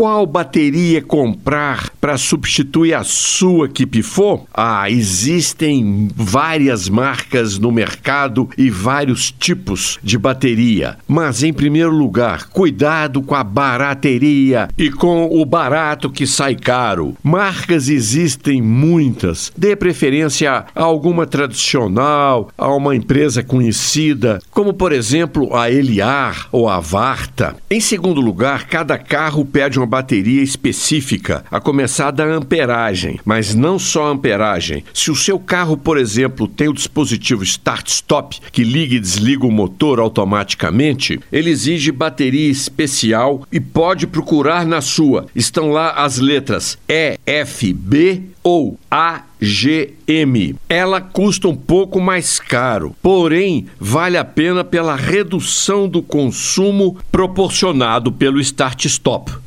qual bateria comprar para substituir a sua que pifou? Ah, existem várias marcas no mercado e vários tipos de bateria. Mas em primeiro lugar, cuidado com a barateria e com o barato que sai caro. Marcas existem muitas. Dê preferência a alguma tradicional, a uma empresa conhecida, como por exemplo a Eliar ou a Varta. Em segundo lugar, cada carro pede uma bateria específica, a começar da amperagem, mas não só a amperagem. Se o seu carro, por exemplo, tem o dispositivo start-stop que liga e desliga o motor automaticamente, ele exige bateria especial e pode procurar na sua. Estão lá as letras EFB ou AGM. Ela custa um pouco mais caro, porém vale a pena pela redução do consumo proporcionado pelo start-stop.